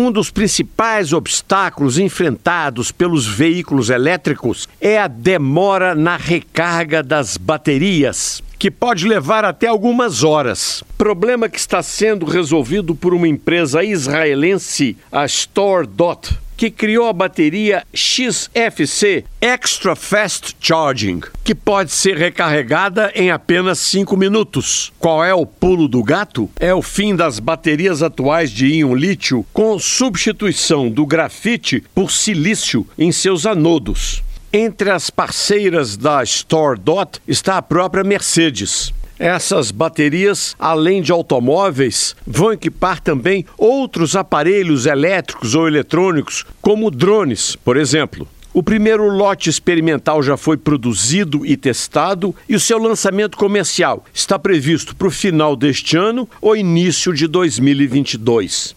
Um dos principais obstáculos enfrentados pelos veículos elétricos é a demora na recarga das baterias que pode levar até algumas horas. Problema que está sendo resolvido por uma empresa israelense, a StoreDot, que criou a bateria XFC Extra Fast Charging, que pode ser recarregada em apenas 5 minutos. Qual é o pulo do gato? É o fim das baterias atuais de íon lítio com substituição do grafite por silício em seus anodos. Entre as parceiras da StoreDot está a própria Mercedes. Essas baterias, além de automóveis, vão equipar também outros aparelhos elétricos ou eletrônicos, como drones, por exemplo. O primeiro lote experimental já foi produzido e testado e o seu lançamento comercial está previsto para o final deste ano ou início de 2022.